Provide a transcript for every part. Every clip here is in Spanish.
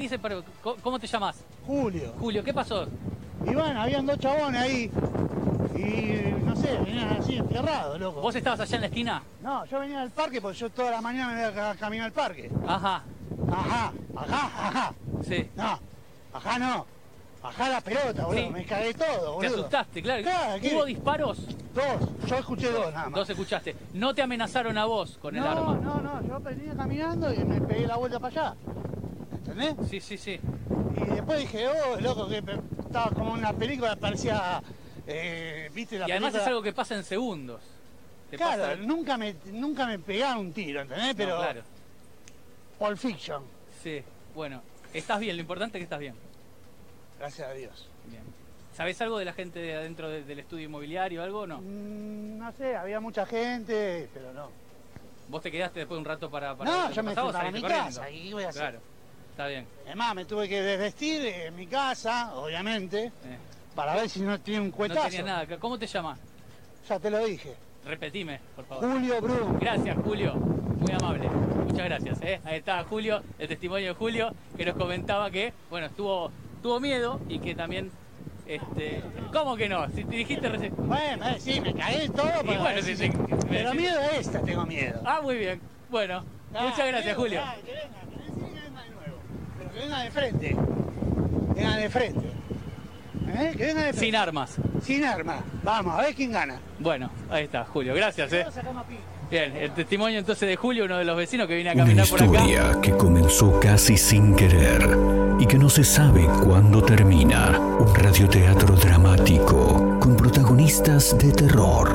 Dice, pero, ¿cómo- ¿cómo te llamas? Julio. Julio, ¿qué pasó? Y bueno, habían dos chabones ahí. Y no sé, venían así enfierrados, loco. ¿Vos estabas allá en la esquina? No, yo venía del parque porque yo toda la mañana me voy a caminar al parque. Ajá, Ajá, ajá, ajá. sí. No, ajá no. Ajá la pelota, boludo. Sí. Me cagué todo, Te boludo. asustaste, claro. ¿Hubo disparos? Dos, yo escuché dos nada más. Dos escuchaste. No te amenazaron a vos con el no, arma. no, no, yo venía caminando y me pegué la vuelta para allá. ¿Entendés? Sí, sí, sí. Y después dije, oh, loco, que estaba como una película, parecía, eh, viste la Y además película? es algo que pasa en segundos. Claro, pasa- nunca me, nunca me pegaron un tiro, ¿entendés? No, Pero claro. Pulp Fiction, Sí, bueno. Estás bien, lo importante es que estás bien. gracias a Dios. Bien. ¿Sabés algo de la gente de adentro de- del estudio inmobiliario o algo o no? Mm, no sé, había mucha gente, pero no. ¿Vos te quedaste después un rato para, para No, yo me fui para mi corriendo? casa, ¿y qué voy a hacer? Claro, está bien. Además, me tuve que desvestir en mi casa, obviamente, Eh, para ver si no tiene un no cuetazo. tenías nada. ¿Cómo te llamas? Ya te lo dije. Repetime, por favor. Julio Brum. Gracias, Julio. Muy amable. Muchas gracias. ¿eh? Ahí está Julio, el testimonio de Julio, que nos comentaba que, bueno, estuvo, tuvo miedo y que también, este, ¿cómo que no? Si te dijiste recién. Bueno, eh, sí, me cagué todo, pero, bueno, sí, sí. pero miedo a esta tengo miedo. Ah, muy bien. Bueno, Ah, muchas gracias, Julio. ah, que venga, que venga de nuevo. Pero que venga de frente. Venga de frente. ¿Eh? Que venga de frente. Sin armas. Sin arma. Vamos, a ver quién gana. Bueno, ahí está, Julio. Gracias, ¿eh? Bien, el testimonio entonces de Julio, uno de los vecinos que viene a Una caminar por acá. historia que comenzó casi sin querer y que no se sabe cuándo termina. Un radioteatro dramático con protagonistas de terror.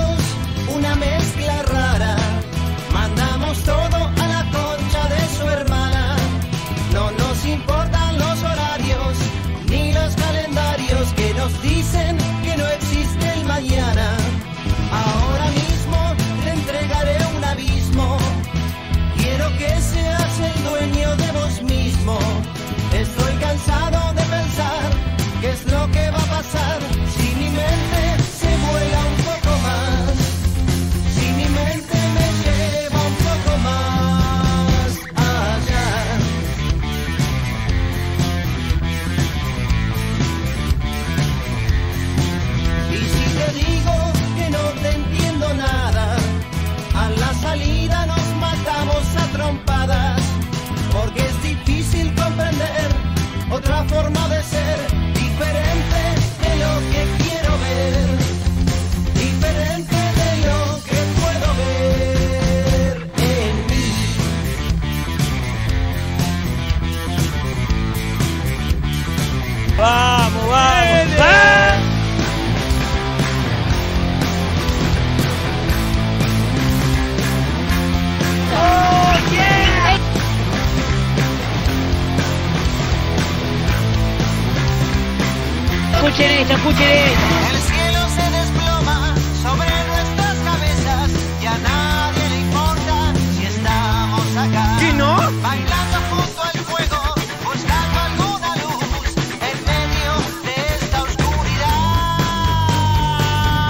El cielo se desploma sobre nuestras cabezas y a nadie le importa si estamos acá. ¿Qué no? Bailando junto al fuego, buscando alguna luz en medio de esta oscuridad.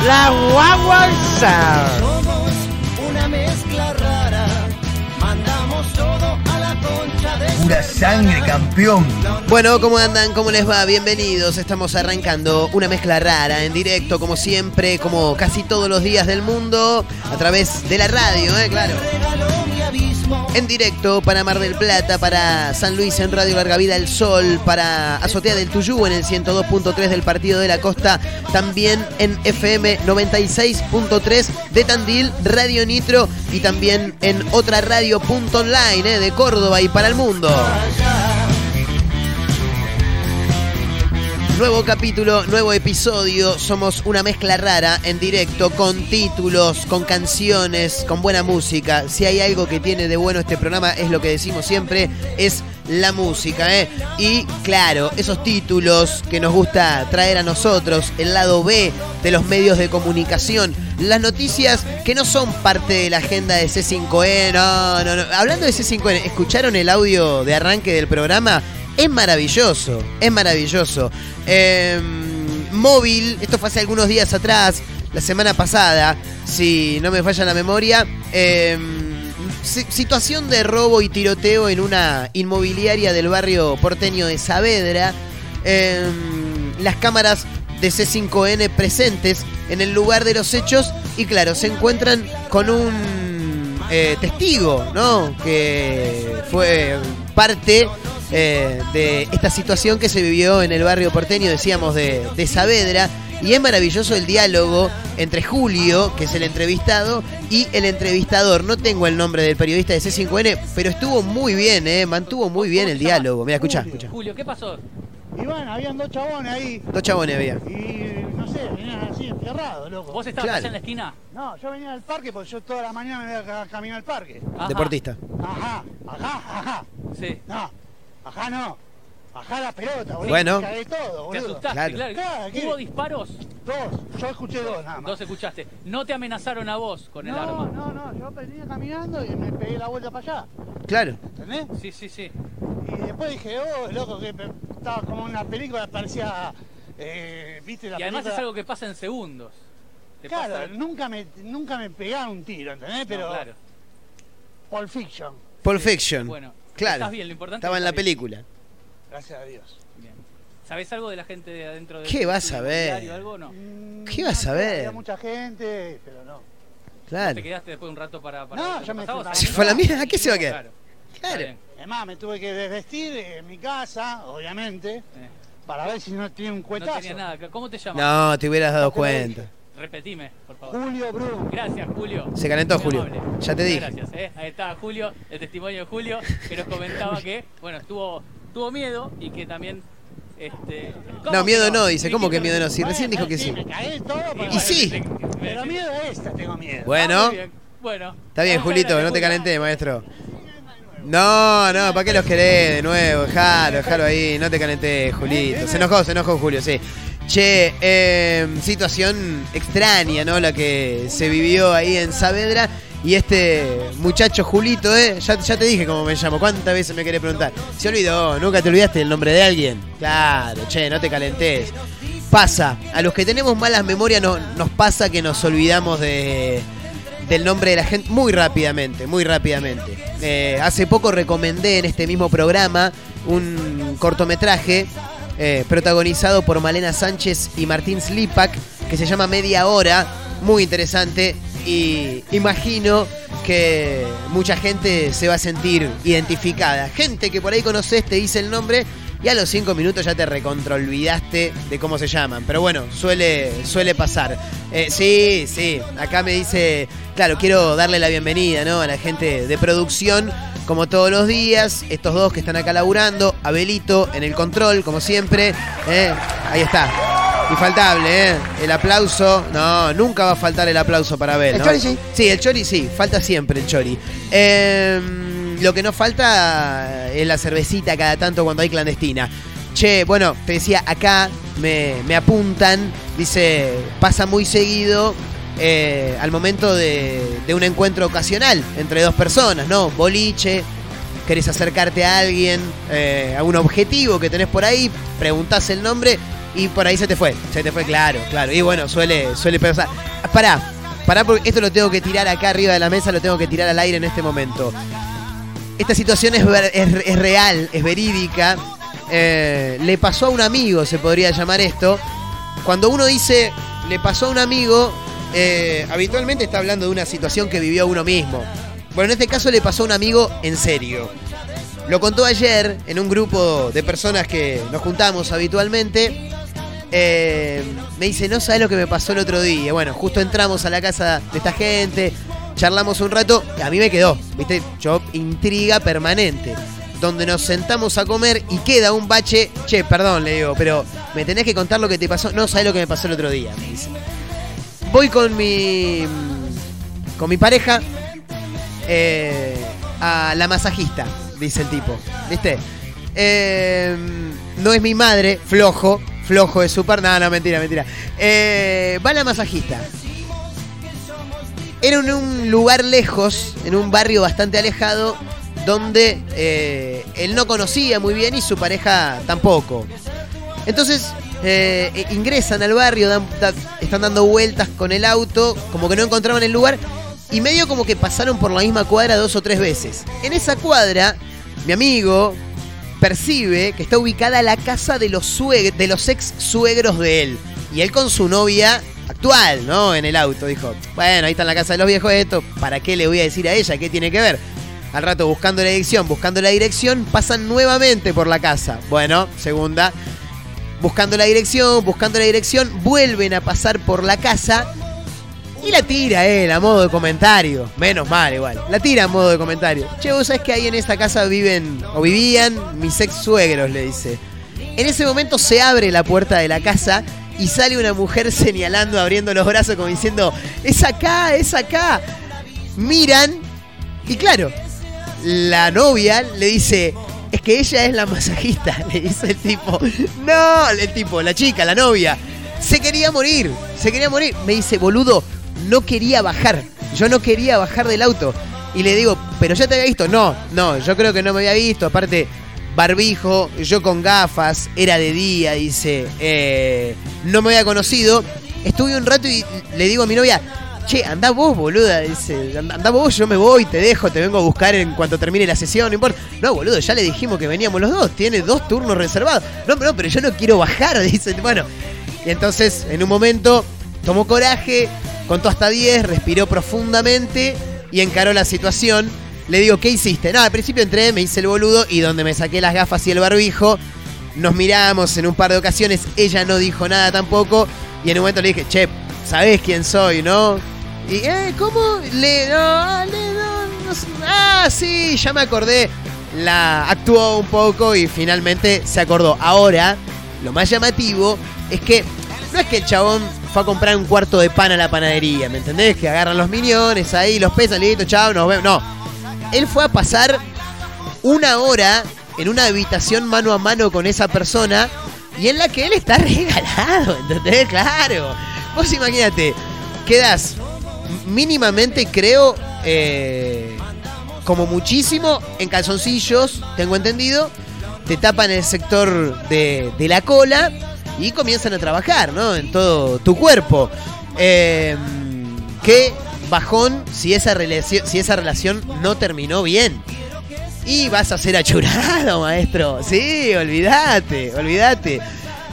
La guaguanza. Somos Pura sangre, campeón. Bueno, ¿cómo andan? ¿Cómo les va? Bienvenidos. Estamos arrancando una mezcla rara en directo, como siempre, como casi todos los días del mundo, a través de la radio, ¿eh? Claro. En directo para Mar del Plata, para San Luis en Radio Larga Vida El Sol, para Azotea del Tuyú en el 102.3 del Partido de la Costa, también en FM 96.3 de Tandil, Radio Nitro y también en otra radio punto online ¿eh? de Córdoba y para el mundo. Nuevo capítulo, nuevo episodio. Somos una mezcla rara en directo con títulos, con canciones, con buena música. Si hay algo que tiene de bueno este programa, es lo que decimos siempre, es la música, ¿eh? Y claro, esos títulos que nos gusta traer a nosotros, el lado B de los medios de comunicación, las noticias que no son parte de la agenda de C5N, no, no, no. Hablando de C5N, ¿escucharon el audio de arranque del programa? Es maravilloso, es maravilloso. Eh, móvil, esto fue hace algunos días atrás, la semana pasada, si no me falla la memoria. si- situación de robo y tiroteo en una inmobiliaria del barrio porteño de Saavedra. Eh, las cámaras de C5N presentes en el lugar de los hechos y claro, se encuentran con un eh, testigo, ¿no? Que fue parte eh, de esta situación que se vivió en el barrio porteño, decíamos, de, de Saavedra. Y es maravilloso el diálogo entre Julio, que es el entrevistado, y el entrevistador. No tengo el nombre del periodista de C5N, pero estuvo muy bien, ¿eh? Mantuvo muy bien el diálogo. Mira, escucha, escucha. Julio, ¿qué pasó? Y bueno, habían dos chabones ahí. Dos chabones había. Y no sé, venían así enfierrados, loco. ¿Vos estabas Claro. allá en la esquina? No, yo venía del parque porque yo toda la mañana me voy a ca- caminar al parque. Ajá. Deportista. Ajá, ajá, ajá. Sí. No, ajá no. Ajá la pelota, boludo. Bueno. ¿Te asustaste? Claro. Claro. Claro, ¿qué? ¿Hubo disparos? Dos, yo escuché dos nada más. Dos escuchaste. No te amenazaron a vos con el no, arma. no, no, yo venía caminando y me pegué la vuelta para allá, Claro. ¿entendés? Sí, sí, sí. Y después dije, oh, loco, que estaba como una película, parecía, eh, viste la Y además película. es algo que pasa en segundos. Te Claro, pasa- nunca me, nunca me pegaron un tiro, ¿entendés? No, Pero claro. Pulp Fiction, Pulp Fiction. Bueno, claro. estás bien, lo importante Estaba es en la bien. película. gracias a Dios. Bien. ¿Sabés algo de la gente de adentro del ¿Qué vas estudio a ver? algo no? Mm, ¿Qué vas a no ver? Había mucha gente, pero no. Claro. ¿Te quedaste después un rato para, para No, que me fui. Se fue a la mierda, ¿a qué se va a quedar? Claro. Claro. Además, me tuve que desvestir en mi casa, obviamente, Eh, para ver si no tiene un No cuetazo. tenía nada. ¿Cómo te llamas? No, te hubieras dado No te cuenta. Repetime, por favor. Julio Brum. Gracias, Julio. Se calentó, Muy Julio. amable. Ya te Muchas dije. Gracias, eh. Ahí está Julio, el testimonio de Julio, que nos comentaba que, bueno, tuvo, tuvo miedo y que también. Este, ¿cómo No, miedo no, dice. ¿Cómo que miedo no? Si recién dijo que sí. Me todo, pero, Y sí. pero miedo a esta tengo miedo. Bueno. Ah, bien. Bueno. Está bien, Julito, no te calenté, maestro. No, no, ¿para qué los querés de nuevo? Dejalo, dejalo ahí, no te calenté, Julito. Se enojó, se enojó Julio, sí. Che, eh, situación extraña, ¿no? La que se vivió ahí en Saavedra. Y este muchacho Julito, ¿eh? Ya, ya te dije cómo me llamo. ¿Cuántas veces me querés preguntar? Se olvidó, nunca te olvidaste el nombre de alguien. Claro, che, no te calentes. Pasa, a los que tenemos malas memorias no- nos pasa que nos olvidamos de, del nombre de la gente muy rápidamente, muy rápidamente. Eh, hace poco recomendé en este mismo programa un cortometraje eh, protagonizado por Malena Sánchez y Martín Slipak que se llama Media Hora, muy interesante y imagino que mucha gente se va a sentir identificada. Gente que por ahí conoces, te dice el nombre y a los cinco minutos ya te recontrolvidaste de cómo se llaman. Pero bueno, suele, suele pasar. Eh, sí, sí, acá me dice, claro, quiero darle la bienvenida ¿no? a la gente de producción, como todos los días, estos dos que están acá laburando, Abelito en el control, como siempre. ¿eh? Ahí está. Infaltable, ¿eh? El aplauso. No, nunca va a faltar el aplauso para Abel. El ¿no? Chori sí. Sí, el Chori sí, falta siempre el Chori. Eh, lo que no falta es la cervecita cada tanto cuando hay clandestina. Che, bueno, te decía, acá me, me apuntan, dice, pasa muy seguido eh, al momento de, un encuentro ocasional entre dos personas, ¿no? Boliche, querés acercarte a alguien, eh, a un objetivo que tenés por ahí, preguntás el nombre y por ahí se te fue, se te fue, claro, claro. Y bueno, suele, suele pasar. Pará, pará porque esto lo tengo que tirar acá arriba de la mesa, lo tengo que tirar al aire en este momento. Esta situación es real, es verídica. Eh, le pasó a un amigo, se podría llamar esto. Cuando uno dice le pasó a un amigo, eh, habitualmente está hablando de una situación que vivió uno mismo. Bueno, en este caso le pasó a un amigo en serio. Lo contó ayer en un grupo de personas que nos juntamos habitualmente. Eh, me dice, no sabes lo que me pasó el otro día. Bueno, justo entramos a la casa de esta gente, charlamos un rato, y a mí me quedó, viste, yo intriga permanente. Donde nos sentamos a comer y queda un bache. Che, perdón, le digo, pero me tenés que contar lo que te pasó. No sabes lo que me pasó el otro día, me dice. Voy con mi. con mi pareja eh, a la masajista, dice el tipo. ¿Viste? Eh, no es mi madre, flojo, flojo de super. No, no, mentira, mentira. Eh, va la masajista. Era en un lugar lejos, en un barrio bastante alejado, donde eh, él no conocía muy bien y su pareja tampoco. Entonces eh, ingresan al barrio, están dando vueltas con el auto, como que no encontraban el lugar, y medio como que pasaron por la misma cuadra dos o tres veces. En esa cuadra, mi amigo percibe que está ubicada la casa de los, sueg- de los ex suegros de él. Y él con su novia actual, ¿no? En el auto. Dijo, bueno, ahí está en la casa de los viejos esto, ¿para qué le voy a decir a ella? ¿Qué tiene que ver? Al rato buscando la dirección, buscando la dirección, pasan nuevamente por la casa. Bueno, segunda, buscando la dirección, buscando la dirección, vuelven a pasar por la casa y la tira él a modo de comentario. Menos mal igual. La tira a modo de comentario. Che, vos sabés que ahí en esta casa viven o vivían mis ex suegros, le dice. En ese momento se abre la puerta de la casa y sale una mujer señalando, abriendo los brazos como diciendo, es acá, es acá. Miran y claro, la novia le dice, es que ella es la masajista, le dice el tipo. No, el tipo, la chica, la novia. Se quería morir, se quería morir. Me dice, boludo, no quería bajar. Yo no quería bajar del auto. Y le digo, pero ya te había visto. No, no, yo creo que no me había visto. Aparte, barbijo, yo con gafas, era de día, dice. eh, no me había conocido. Estuve un rato y le digo a mi novia, che, andá vos, boluda. Dice, "And- andá vos, yo me voy, te dejo, te vengo a buscar en cuanto termine la sesión, no importa. No, boludo, ya le dijimos que veníamos los dos, tiene dos turnos reservados. No, pero, pero yo no quiero bajar, dice. Bueno, y entonces, en un momento, tomó coraje, contó hasta 10, respiró profundamente y encaró la situación. Le digo, ¿qué hiciste? No, al principio entré, me hice el boludo y donde me saqué las gafas y el barbijo, nos miramos en un par de ocasiones, ella no dijo nada tampoco y en un momento le dije, che, ¿sabés quién soy, no? Y, eh, ¿cómo? Le, no, le, no, ah, sí, ya me acordé. La actuó un poco y finalmente se acordó. Ahora, lo más llamativo es que no es que el chabón fue a comprar un cuarto de pan a la panadería, ¿me entendés? Que agarran los millones ahí, los pesan, listo, chao, nos vemos. No, él fue a pasar una hora en una habitación mano a mano con esa persona y en la que él está regalado, ¿entendés? Claro. Vos imagínate, quedas mínimamente, creo, eh, como muchísimo en calzoncillos, tengo entendido, te tapan el sector de, la cola y comienzan a trabajar, ¿no? En todo tu cuerpo. Eh, qué bajón si esa, si esa relación no terminó bien. Y vas a ser achurado, maestro. Sí, olvídate, olvídate.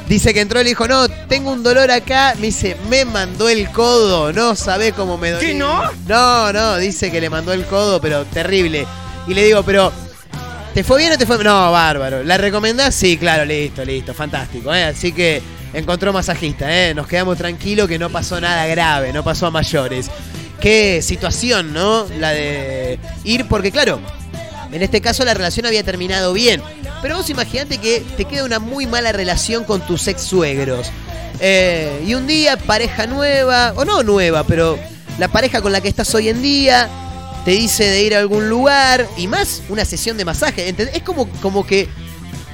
Dice que entró y le dijo, no, tengo un dolor acá. Me dice, me mandó el codo. No sabe cómo me dolió. ¿Qué, no? No, no, dice que le mandó el codo, pero terrible. Y le digo, pero, ¿te fue bien o te fue No, bárbaro. ¿La recomendás? Sí, claro, listo, listo, fantástico. ¿eh? Así que encontró masajista, ¿eh? Nos quedamos tranquilos que no pasó nada grave, no pasó a mayores. Qué situación, ¿no? La de ir, porque claro, en este caso la relación había terminado bien. Pero vos imaginate que te queda una muy mala relación con tus ex suegros. Eh, y un día, pareja nueva, o no nueva, pero la pareja con la que estás hoy en día, te dice de ir a algún lugar, y más una sesión de masaje. Es como, como que,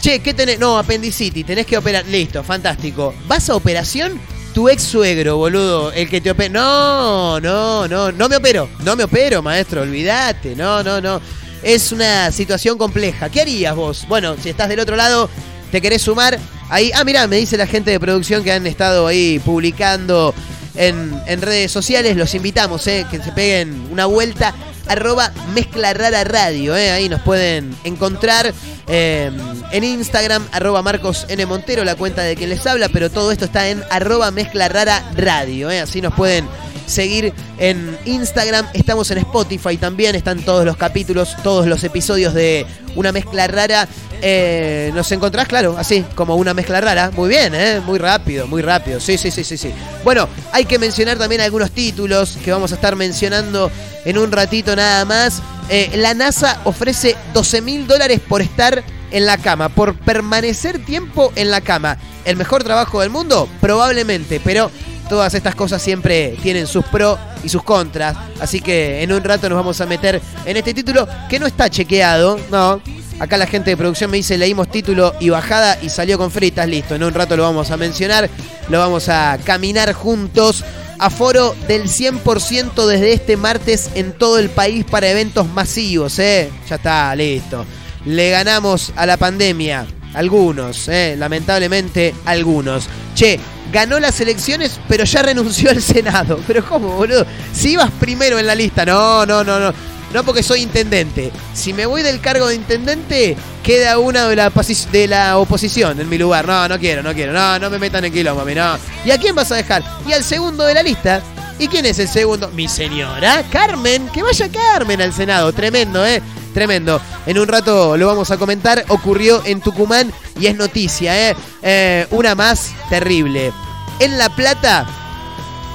che, ¿qué tenés? No, apendicitis, tenés que operar. Listo, fantástico. ¿Vas a operación? Tu ex suegro, boludo, el que te opera. No, no, no, no me opero. No me opero, maestro, olvídate. No, no, no. Es una situación compleja. ¿Qué harías vos? Bueno, si estás del otro lado, te querés sumar. Ahí, ah, mirá, me dice la gente de producción que han estado ahí publicando en, en redes sociales. Los invitamos, eh, que se peguen una vuelta. Arroba Mezcla Rara Radio, eh, ahí nos pueden encontrar eh, en Instagram, arroba Marcos N. Montero, la cuenta de quien les habla, pero todo esto está en arroba Mezcla Rara Radio, eh, así nos pueden seguir en Instagram. Estamos en Spotify también. Están todos los capítulos, todos los episodios de Una Mezcla Rara. Eh, nos encontrás, claro, así, como una mezcla rara. Muy bien, ¿eh? Muy rápido, muy rápido. Sí, sí, sí, sí, sí. Bueno, hay que mencionar también algunos títulos que vamos a estar mencionando en un ratito nada más. Eh, la NASA ofrece 12 mil dólares por estar en la cama, por permanecer tiempo en la cama. ¿El mejor trabajo del mundo? Probablemente, pero todas estas cosas siempre tienen sus pros y sus contras. Así que en un rato nos vamos a meter en este título que no está chequeado, no. Acá la gente de producción me dice, leímos título y bajada y salió con fritas, listo. En un rato lo vamos a mencionar, lo vamos a caminar juntos. Aforo del 100% desde este martes en todo el país para eventos masivos, ¿eh? Ya está, listo. Le ganamos a la pandemia. Algunos, ¿eh? lamentablemente algunos. Che, ganó las elecciones, pero ya renunció al Senado. Pero ¿cómo, boludo? Si ibas primero en la lista, no, no, no, no. No porque soy intendente. Si me voy del cargo de intendente, queda una de la, de la oposición en mi lugar. No, no quiero, no quiero. No, no me metan en quilombo, a mí, no. ¿Y a quién vas a dejar? Y al segundo de la lista. ¿Y quién es el segundo? Mi señora, Carmen. Que vaya Carmen al Senado. Tremendo, ¿eh? Tremendo. En un rato lo vamos a comentar. Ocurrió en Tucumán y es noticia, ¿eh? Eh, una más terrible. En La Plata,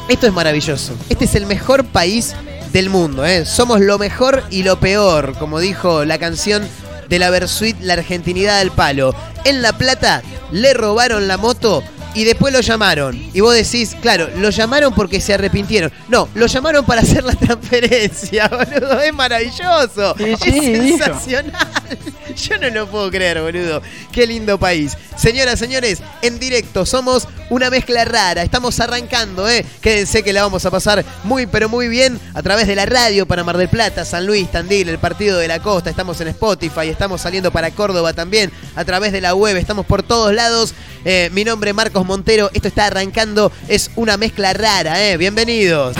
esto es maravilloso. Este es el mejor país del mundo, ¿eh? Somos lo mejor y lo peor, como dijo la canción de la Versuit, La Argentinidad del Palo. En La Plata le robaron la moto y después lo llamaron. Y vos decís, claro, lo llamaron porque se arrepintieron. No, lo llamaron para hacer la transferencia, boludo. Es maravilloso. Sí, es sí, sensacional. Yo no lo puedo creer, boludo. Qué lindo país. Señoras, señores, en directo somos una mezcla rara. Estamos arrancando, ¿eh? Quédense que la vamos a pasar muy, pero muy bien a través de la radio para Mar del Plata, San Luis, Tandil, el Partido de la Costa. Estamos en Spotify, estamos saliendo para Córdoba también a través de la web. Estamos por todos lados. Eh, mi nombre es Marcos Montero. Esto está arrancando. Es una mezcla rara, ¿eh? Bienvenidos.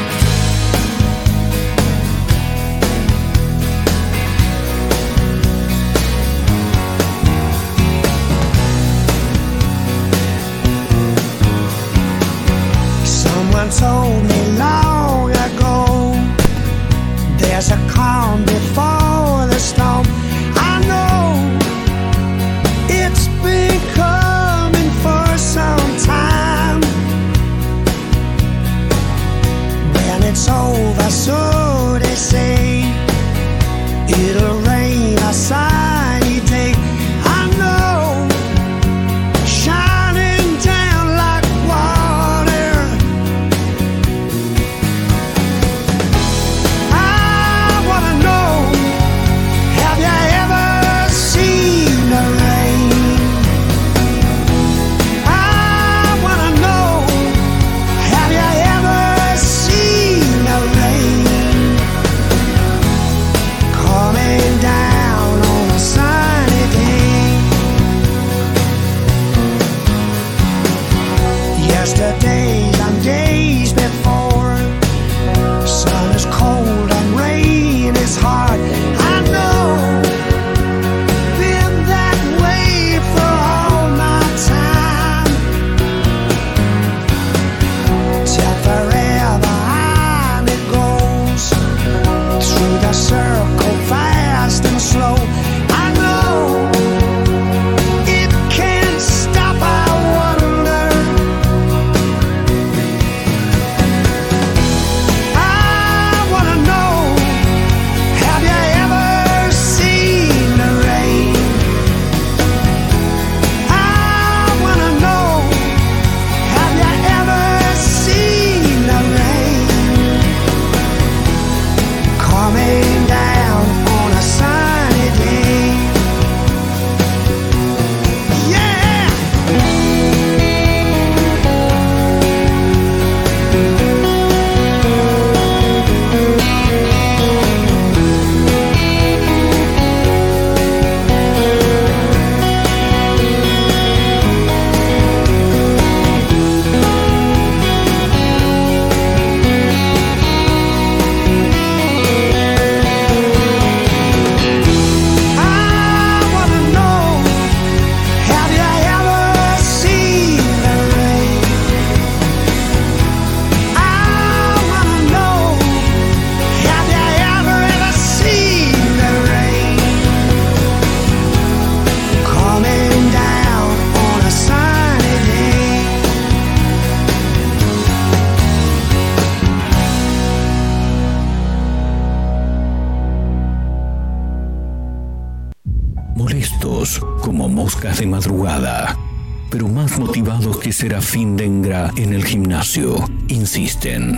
Insisten.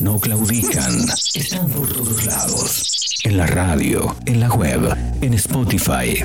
No claudican, están por todos lados. en la radio, en la web, en Spotify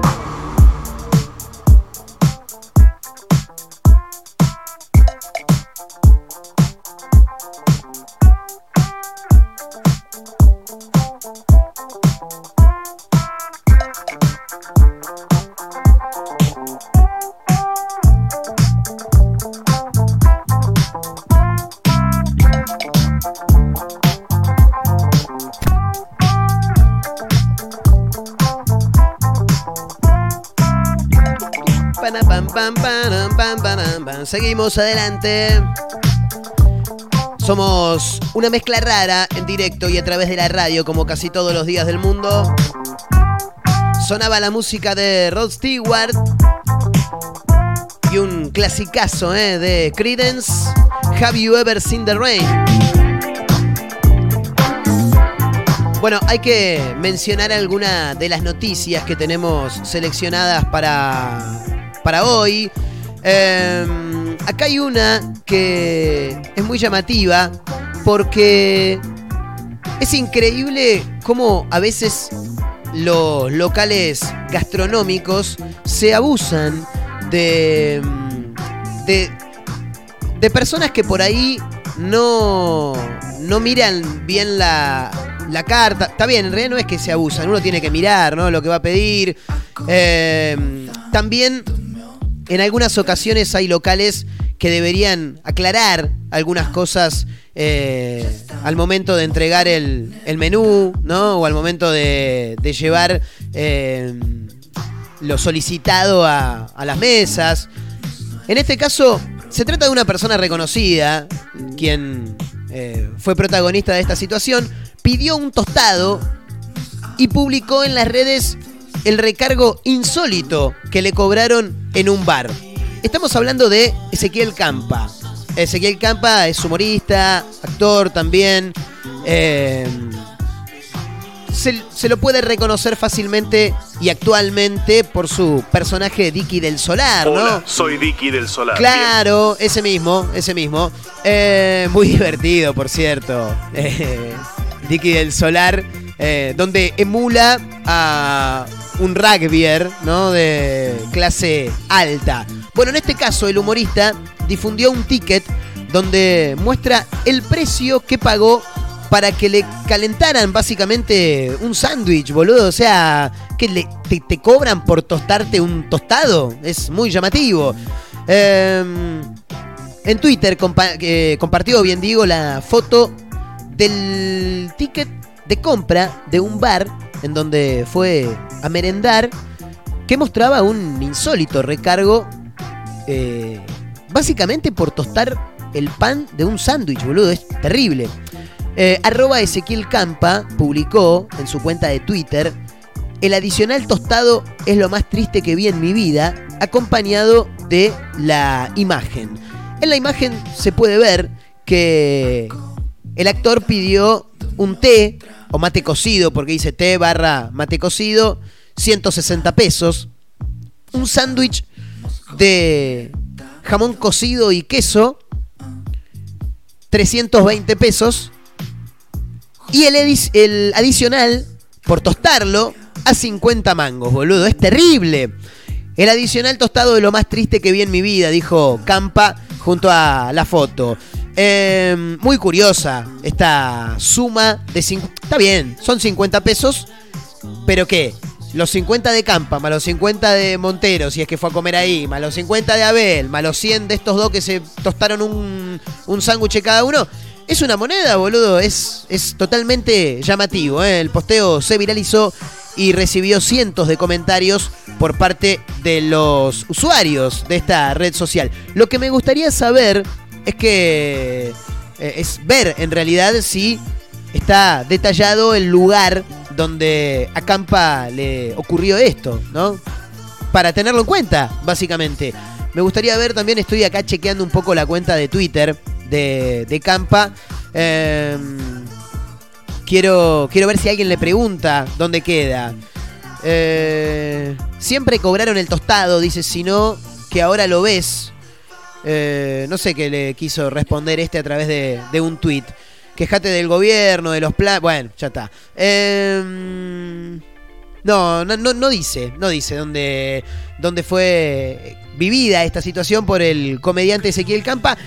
Seguimos adelante. Somos una mezcla rara en directo y a través de la radio, como casi todos los días del mundo. Sonaba la música de Rod Stewart y un clasicazo ¿eh? de Credence. Have you ever seen the rain? Bueno, hay que mencionar algunas de las noticias que tenemos seleccionadas para, para hoy. Eh, acá hay una que es muy llamativa porque es increíble cómo a veces los locales gastronómicos se abusan de, de, de personas que por ahí no, no miran bien la, la carta. Está bien, en realidad no es que se abusan, uno tiene que mirar ¿no? lo que va a pedir. Eh, también en algunas ocasiones hay locales que deberían aclarar algunas cosas eh, al momento de entregar el, menú, ¿no? O al momento de, de llevar eh, lo solicitado a, a las mesas. En este caso, se trata de una persona reconocida, quien eh, fue protagonista de esta situación, pidió un tostado y publicó en las redes el recargo insólito que le cobraron en un bar. Estamos hablando de Ezequiel Campa. Ezequiel Campa es humorista, actor también. eh, se, se lo puede reconocer fácilmente y actualmente por su personaje Dicky del Solar, ¿no? Soy Dicky del Solar. Claro, ese mismo, ese mismo. Eh, muy divertido, por cierto. Eh, Dicky del Solar, eh, donde emula a un rugbyer, ¿no? De clase alta. Bueno, en este caso, el humorista difundió un ticket donde muestra el precio que pagó para que le calentaran básicamente un sándwich, boludo. O sea, que le, te, cobran por tostarte un tostado. Es muy llamativo. Eh, en Twitter eh, compartió, bien digo, la foto del ticket de compra de un bar en donde fue a merendar que mostraba un insólito recargo eh, básicamente por tostar el pan de un sándwich, boludo, es terrible. Eh, arroba Ezequiel Campa publicó en su cuenta de Twitter el adicional tostado es lo más triste que vi en mi vida, acompañado de la imagen. En la imagen se puede ver que el actor pidió un té o mate cocido, porque dice té barra mate cocido, 160 pesos. Un sándwich de jamón cocido y queso, 320 pesos. Y el, el adicional, por tostarlo, a 50 mangos, boludo. Es terrible. El adicional tostado de lo más triste que vi en mi vida, dijo Campa junto a la foto. Eh, muy curiosa esta suma de... Está bien, son 50 pesos, pero ¿qué? Los 50 de Campa, más los 50 de Montero, si es que fue a comer ahí, más los 50 de Abel, más los 100 de estos dos que se tostaron un, un sándwich cada uno. Es una moneda, boludo. Es, es totalmente llamativo. ¿eh? El posteo se viralizó y recibió cientos de comentarios por parte de los usuarios de esta red social. Lo que me gustaría saber es que eh, es ver en realidad si está detallado el lugar donde a Campa le ocurrió esto, ¿no? Para tenerlo en cuenta, básicamente. Me gustaría ver también, estoy acá chequeando un poco la cuenta de Twitter de, de Campa. Eh, quiero, quiero ver si alguien le pregunta dónde queda. Eh, siempre cobraron el tostado, dice, si no, que ahora lo ves. Eh, no sé qué le quiso responder este a través de, un tuit. Quejate del gobierno, de los planes. Bueno, ya está. Eh, no, no, no, dice, no dice dónde, dónde fue vivida esta situación por el comediante Ezequiel Campa.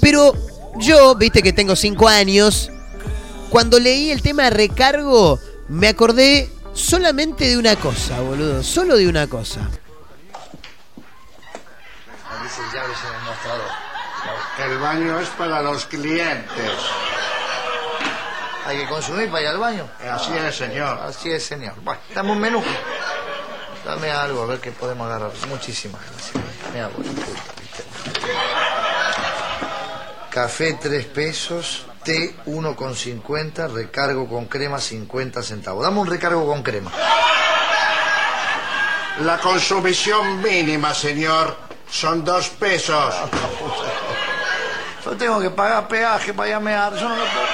Pero yo, viste que tengo cinco años, cuando leí el tema recargo, me acordé solamente de una cosa, boludo. Solo de una cosa. El baño es para los clientes. Hay que consumir para ir al baño. Así es, señor. Así es, señor. Bueno, dame un menú. Dame algo, a ver qué podemos agarrar. Muchísimas gracias. Me hago. Café 3 pesos, té 1,50, recargo con crema 50 centavos. Dame un recargo con crema. La consumición mínima, señor, son dos pesos. Yo tengo que pagar peaje para ir a mear. Yo no lo puedo.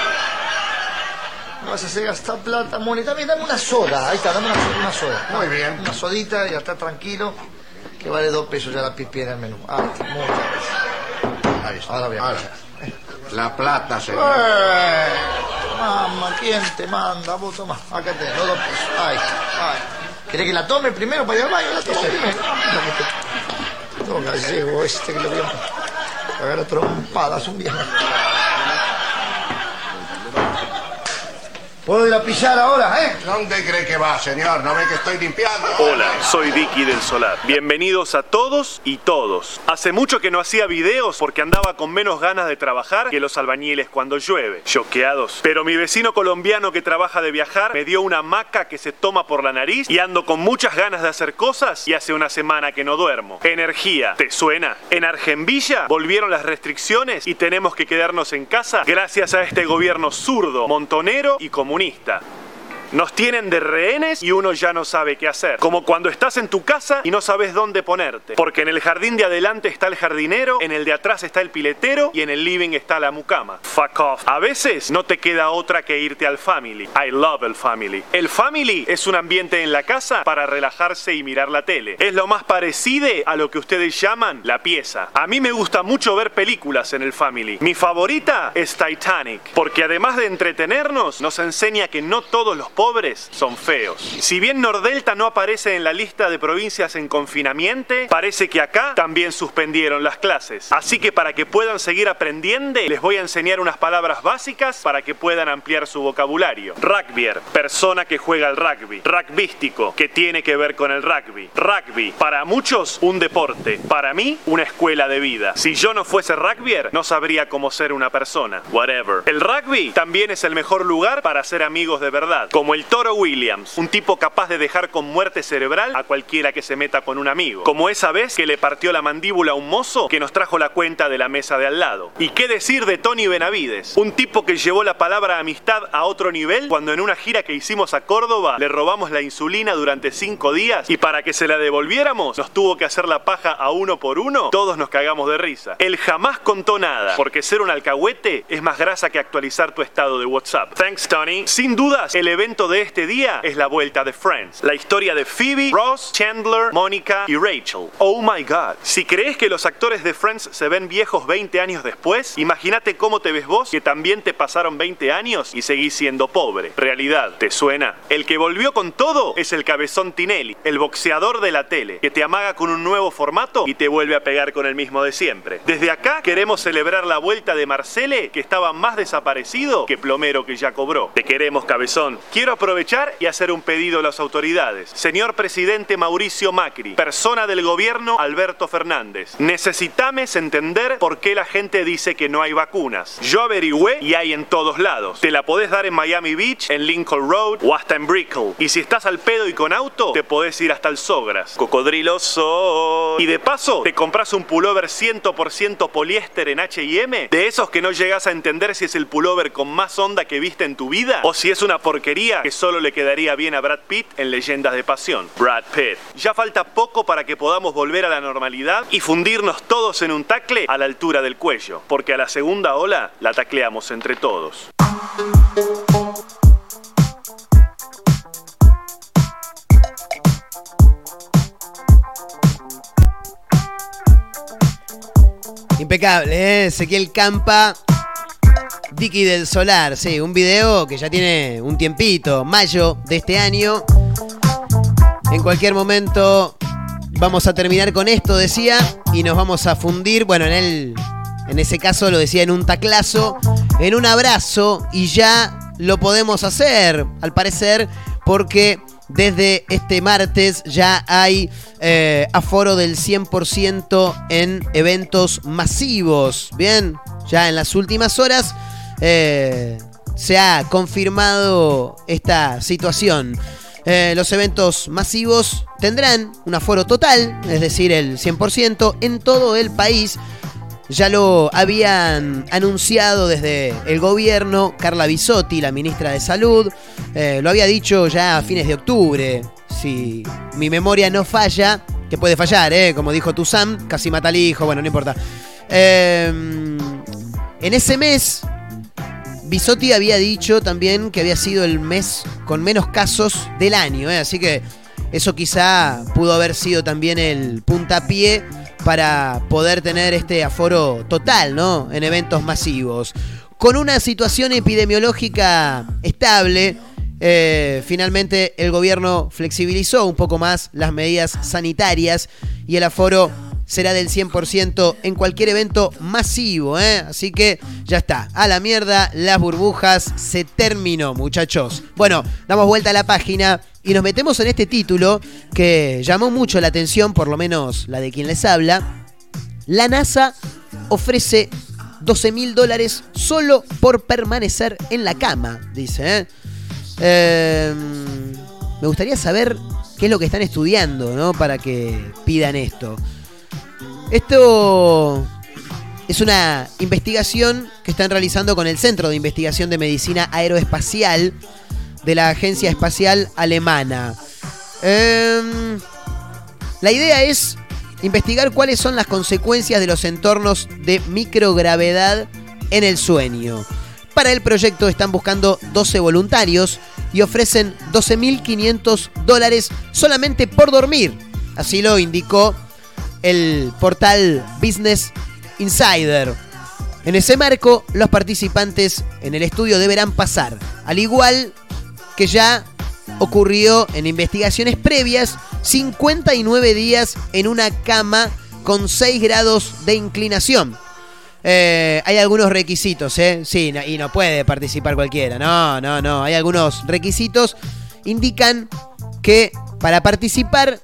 Me vas a hacer gastar plata, Moni. También dame una soda. Ahí está, dame una, una soda. Muy bien. Una sodita, ya está tranquilo. Que vale dos pesos ya la pipi en el menú. Ah, muchas gracias. Ahí está. Ahora bien. Ahora, La plata, señor. Eh, mamá, ¿quién te manda? Vos toma, acá tenés, los dos pesos. Ay, ay. ¿Querés que la tome primero para ir al baño? La tomo primero. No, este que lo voy a cagar trompadas un viernes. ¿Puedo ir a pillar ahora, eh? ¿Dónde cree que va, señor? ¿No ve que estoy limpiando? Hola, soy Vicky del Solar. Bienvenidos a todos y todos. Hace mucho que no hacía videos porque andaba con menos ganas de trabajar que los albañiles cuando llueve. Choqueados. Pero mi vecino colombiano que trabaja de viajar me dio una maca que se toma por la nariz y ando con muchas ganas de hacer cosas y hace una semana que no duermo. Energía, ¿te suena? En Argenvilla volvieron las restricciones y tenemos que quedarnos en casa gracias a este gobierno zurdo, montonero y comunista comunista. Nos tienen de rehenes y uno ya no sabe qué hacer. Como cuando estás en tu casa y no sabes dónde ponerte. Porque en el jardín de adelante está el jardinero, en el de atrás está el piletero y en el living está la mucama. Fuck off. A veces no te queda otra que irte al family. I love el family. El family es un ambiente en la casa para relajarse y mirar la tele. Es lo más parecido a lo que ustedes llaman la pieza. A mí me gusta mucho ver películas en el family. Mi favorita es Titanic. Porque además de entretenernos, nos enseña que no todos los pobres son feos. Si bien Nordelta no aparece en la lista de provincias en confinamiento, parece que acá también suspendieron las clases. Así que para que puedan seguir aprendiendo, les voy a enseñar unas palabras básicas para que puedan ampliar su vocabulario. Rugbyer, persona que juega al rugby. Rugbístico, que tiene que ver con el rugby. Rugby, para muchos un deporte, para mí una escuela de vida. Si yo no fuese rugbyer, no sabría cómo ser una persona. Whatever. El rugby también es el mejor lugar para ser amigos de verdad, como el Toro Williams, un tipo capaz de dejar con muerte cerebral a cualquiera que se meta con un amigo. Como esa vez que le partió la mandíbula a un mozo que nos trajo la cuenta de la mesa de al lado. ¿Y qué decir de Tony Benavides? Un tipo que llevó la palabra amistad a otro nivel cuando en una gira que hicimos a Córdoba le robamos la insulina durante cinco días y para que se la devolviéramos nos tuvo que hacer la paja a uno por uno, todos nos cagamos de risa. Él jamás contó nada, porque ser un alcahuete es más grasa que actualizar tu estado de WhatsApp. Thanks, Tony. Sin dudas, el evento de este día es la vuelta de Friends. La historia de Phoebe, Ross, Chandler, Mónica y Rachel. Oh my god. Si crees que los actores de Friends se ven viejos 20 años después, imagínate cómo te ves vos que también te pasaron 20 años y seguís siendo pobre. Realidad, ¿te suena? El que volvió con todo es el cabezón Tinelli, el boxeador de la tele, que te amaga con un nuevo formato y te vuelve a pegar con el mismo de siempre. Desde acá queremos celebrar la vuelta de Marcele, que estaba más desaparecido que plomero que ya cobró. Te queremos, cabezón. Aprovechar y hacer un pedido a las autoridades. Señor presidente Mauricio Macri, persona del gobierno Alberto Fernández, necesitamos entender por qué la gente dice que no hay vacunas. Yo averigüé y hay en todos lados. Te la podés dar en Miami Beach, en Lincoln Road o hasta en Brickell. Y si estás al pedo y con auto, te podés ir hasta el Sogras. Cocodriloso. Y de paso, te compras un pullover 100% poliéster en H&M, de esos que no llegas a entender si es el pullover con más onda que viste en tu vida o si es una porquería que solo le quedaría bien a Brad Pitt en Leyendas de Pasión. Brad Pitt. Ya falta poco para que podamos volver a la normalidad y fundirnos todos en un tacle a la altura del cuello, porque a la segunda ola la tacleamos entre todos. Impecable, ¿eh? Ezequiel Campa, Dicky del Solar, sí, un video que ya tiene un tiempito, mayo de este año. En cualquier momento vamos a terminar con esto, decía, y nos vamos a fundir, bueno, en el, en ese caso lo decía en un taclazo, en un abrazo, y ya lo podemos hacer, al parecer, porque desde este martes ya hay eh, aforo del 100% en eventos masivos. Bien, ya en las últimas horas eh, se ha confirmado esta situación. Eh, los eventos masivos tendrán un aforo total, es decir, el 100% en todo el país. Ya lo habían anunciado desde el gobierno, Carla Bisotti, la ministra de Salud, eh, lo había dicho ya a fines de octubre. Si mi memoria no falla, que puede fallar, como dijo Tuzam, casi mata al hijo, bueno, no importa. En ese mes, Bisotti había dicho también que había sido el mes con menos casos del año, ¿eh? así que eso quizá pudo haber sido también el puntapié para poder tener este aforo total, ¿no? En eventos masivos. Con una situación epidemiológica estable, eh, finalmente el gobierno flexibilizó un poco más las medidas sanitarias y el aforo será del 100% en cualquier evento masivo, ¿eh? Así que ya está, a la mierda, las burbujas, se terminó, muchachos. Bueno, damos vuelta a la página y nos metemos en este título que llamó mucho la atención, por lo menos la de quien les habla. La NASA ofrece 12 mil dólares solo por permanecer en la cama, dice. ¿eh? Eh, me gustaría saber qué es lo que están estudiando, ¿no? Para que pidan esto. Esto es una investigación que están realizando con el Centro de Investigación de Medicina Aeroespacial de la Agencia Espacial Alemana. Em, la idea es investigar cuáles son las consecuencias de los entornos de microgravedad en el sueño. Para el proyecto están buscando 12 voluntarios y ofrecen 12.500 dólares solamente por dormir. Así lo indicó el portal Business Insider. En ese marco, los participantes en el estudio deberán pasar, al igual que ya ocurrió en investigaciones previas, 59 días en una cama con 6 grados de inclinación. Eh, hay algunos requisitos, ¿eh? Sí, y no puede participar cualquiera. No, no, no. Hay algunos requisitos. Indican que para participar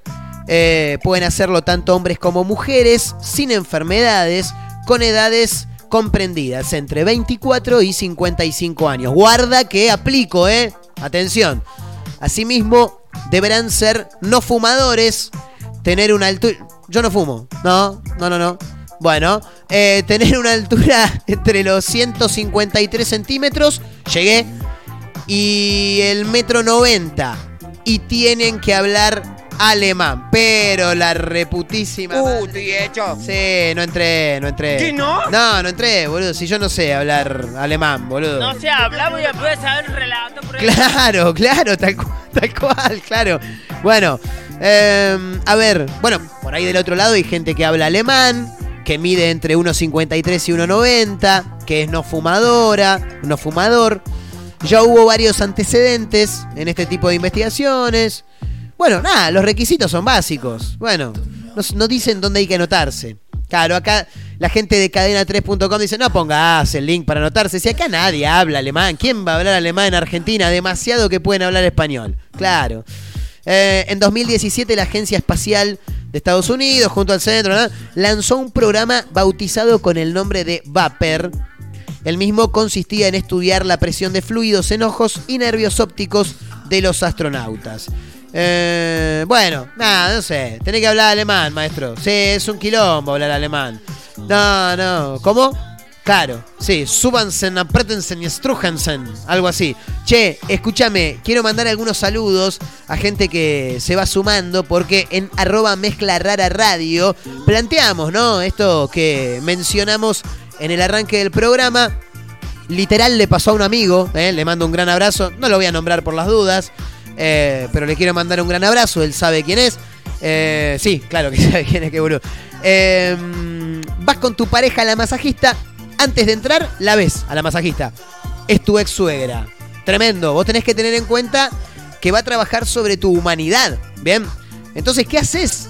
eh, pueden hacerlo tanto hombres como mujeres, sin enfermedades, con edades comprendidas entre 24 y 55 años. Guarda que aplico, ¿eh? Atención. Asimismo, deberán ser no fumadores, tener una altura... Yo no fumo, no, no, no, no. Bueno, eh, tener una altura entre los 153 centímetros, llegué, y el metro 90. Y tienen que hablar alemán, pero la reputísima... Uh, estoy hecho. Sí, no entré, no entré. ¿Qué, no? No, no entré, boludo. Si yo no sé hablar alemán, boludo. No sé, hablamos y después saber un relato. por ahí. Claro, claro, tal, cu- tal cual, claro. Bueno, eh, a ver, bueno, por ahí del otro lado hay gente que habla alemán, que mide entre 1,53 y 1,90, que es no fumadora, no fumador. Ya hubo varios antecedentes en este tipo de investigaciones. Bueno, nada, los requisitos son básicos. Bueno, no, dicen dónde hay que anotarse. Claro, acá la gente de cadena3.com dice, no pongas el link para anotarse. Si acá nadie habla alemán, ¿quién va a hablar alemán en Argentina? Demasiado que pueden hablar español. Claro. Eh, en 2017 la Agencia Espacial de Estados Unidos, junto al centro, lanzó un programa bautizado con el nombre de VAPER. El mismo consistía en estudiar la presión de fluidos en ojos y nervios ópticos de los astronautas. Eh, bueno, nada, no sé. Tenés que hablar alemán, maestro. Sí, es un quilombo hablar alemán. No, no. ¿Cómo? Claro, sí, súbanse, apretense y estrújense, algo así. Che, escúchame, quiero mandar algunos saludos a gente que se va sumando porque en arroba mezcla rara radio planteamos, ¿no? Esto que mencionamos en el arranque del programa. Literal le pasó a un amigo, ¿eh? le mando un gran abrazo, no lo voy a nombrar por las dudas, eh, pero le quiero mandar un gran abrazo, él sabe quién es. Eh, sí, claro que sabe quién es, qué boludo. Eh, vas con tu pareja a la masajista, antes de entrar la ves a la masajista. Es tu ex suegra. Tremendo, vos tenés que tener en cuenta que va a trabajar sobre tu humanidad, ¿bien? Entonces, ¿qué haces?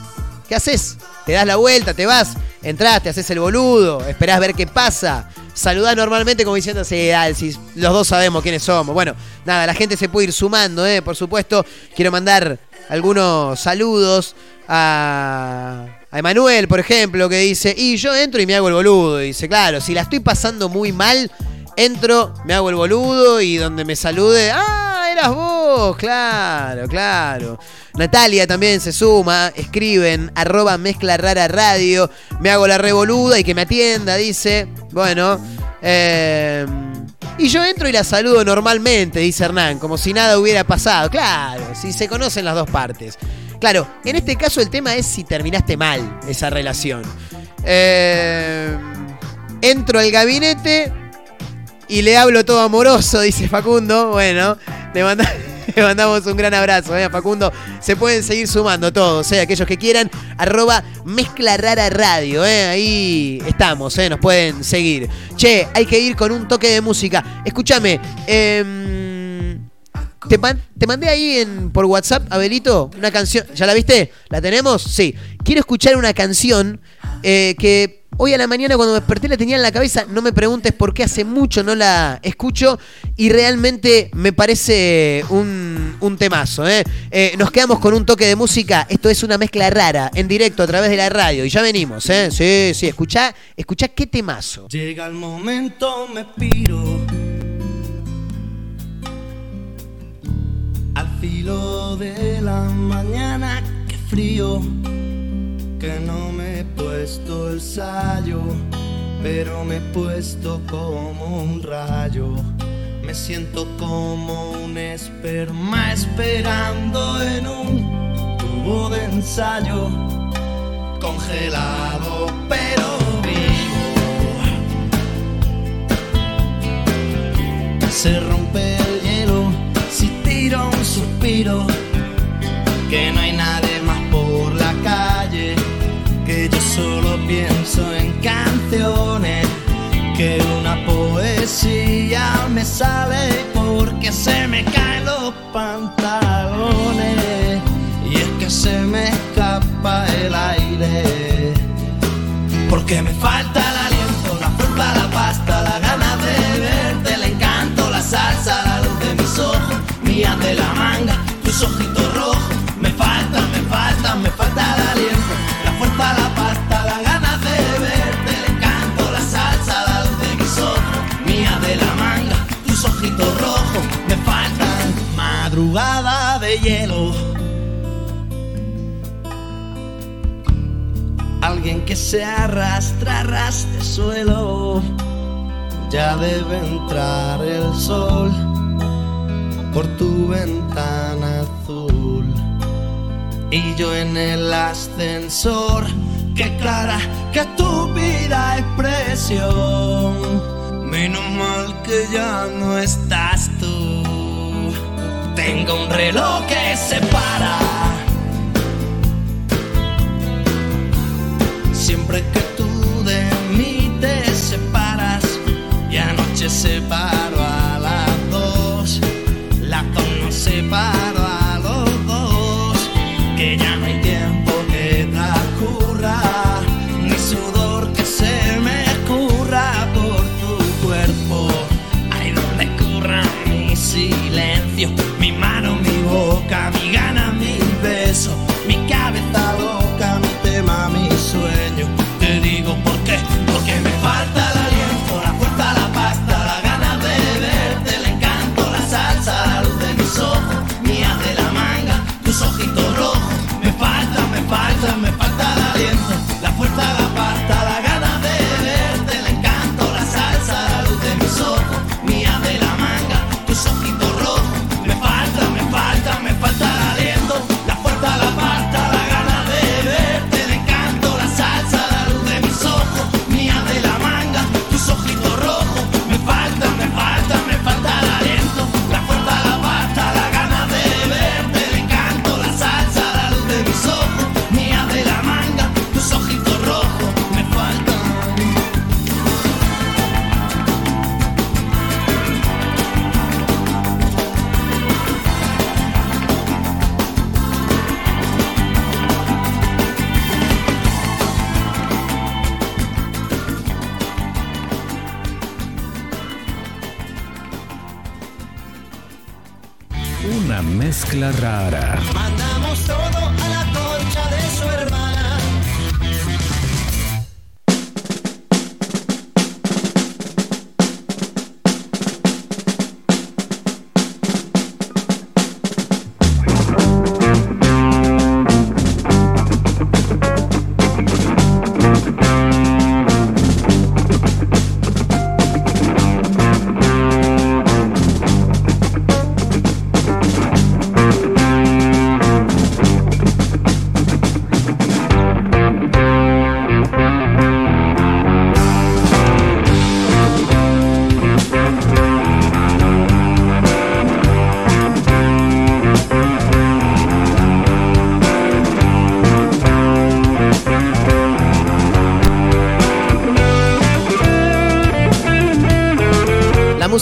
¿Qué haces? Te das la vuelta, te vas, entras, te haces el boludo, esperás ver qué pasa. Saludás normalmente como diciendo, sí, dale, los dos sabemos quiénes somos. Bueno, nada, la gente se puede ir sumando, ¿eh? por supuesto. Quiero mandar algunos saludos a, a Emanuel, por ejemplo, que dice, y yo entro y me hago el boludo. Dice, claro, si la estoy pasando muy mal, entro, me hago el boludo y donde me salude, ah, eras vos, claro, claro. Natalia también se suma, escriben, arroba mezcla rara radio, me hago la revoluda y que me atienda, dice, bueno, eh, y yo entro y la saludo normalmente, dice Hernán, como si nada hubiera pasado, claro, si se conocen las dos partes. Claro, en este caso el tema es si terminaste mal esa relación. Eh, entro al gabinete y le hablo todo amoroso, dice Facundo. Bueno, le, manda- le mandamos un gran abrazo, ¿eh? Facundo. Se pueden seguir sumando todos, ¿eh? aquellos que quieran. Arroba mezcla radio, ¿eh? ahí estamos, ¿eh? nos pueden seguir. Che, hay que ir con un toque de música. Escúchame, em, te, man- te mandé ahí por WhatsApp, Abelito, una canción. ¿Ya la viste? ¿La tenemos? Sí. Quiero escuchar una canción eh, que hoy a la mañana cuando me desperté la tenía en la cabeza. No me preguntes por qué hace mucho no la escucho y realmente me parece un, un temazo. ¿eh? Eh, nos quedamos con un toque de música. Esto es una mezcla rara, en directo a través de la radio. Y ya venimos, ¿eh? Sí, sí, escuchá, escuchá qué temazo. Llega el momento, me piro al filo de la mañana, qué frío, que no me he puesto el sayo, pero me he puesto como un rayo. Me siento como un esperma esperando en un tubo de ensayo, congelado pero vivo. se rompe el hielo si tiro un suspiro que no hay nadie pienso en canciones que una poesía me sale porque se me caen los pantalones y es que se me escapa el aire porque me falta hielo. Alguien que se arrastra, arrastre suelo. Ya debe entrar el sol por tu ventana azul. Y yo en el ascensor, qué clara, qué estúpida expresión. Menos mal que ya no estás tú. Tengo un reloj que se para. Siempre que tú de mí te separas y anoche separo a me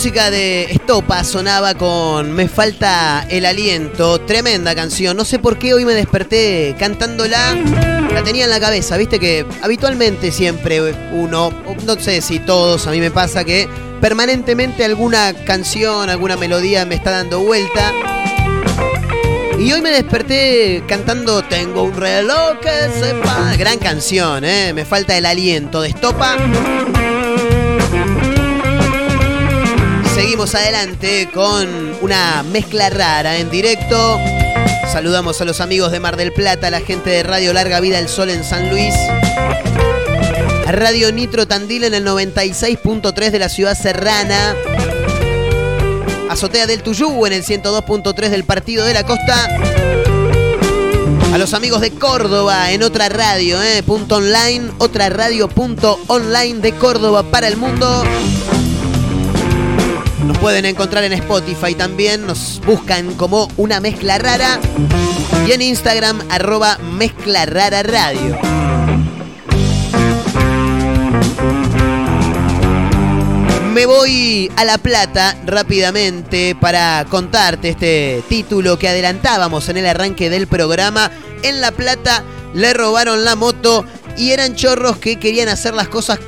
música de Estopa sonaba con Me falta el aliento, tremenda canción. No sé por qué hoy me desperté cantándola. La tenía en la cabeza, viste que habitualmente siempre uno, no sé si todos, a mí me pasa que permanentemente alguna canción, alguna melodía me está dando vuelta. Y hoy me desperté cantando Tengo un reloj que sepa. Gran canción, ¿eh? Me falta el aliento de Estopa. Seguimos adelante con una mezcla rara en directo. Saludamos a los amigos de Mar del Plata, a la gente de Radio Larga Vida El Sol en San Luis. A Radio Nitro Tandil en el 96.3 de la ciudad serrana. Azotea del Tuyú en el 102.3 del Partido de la Costa. A los amigos de Córdoba en otra radio, eh, punto online, otra radio punto online de Córdoba para el mundo. Nos pueden encontrar en Spotify también, nos buscan como una mezcla rara. Y en Instagram, arroba mezcla rara radio. Me voy a La Plata rápidamente para contarte este título que adelantábamos en el arranque del programa. En La Plata le robaron la moto y eran chorros que querían hacer las cosas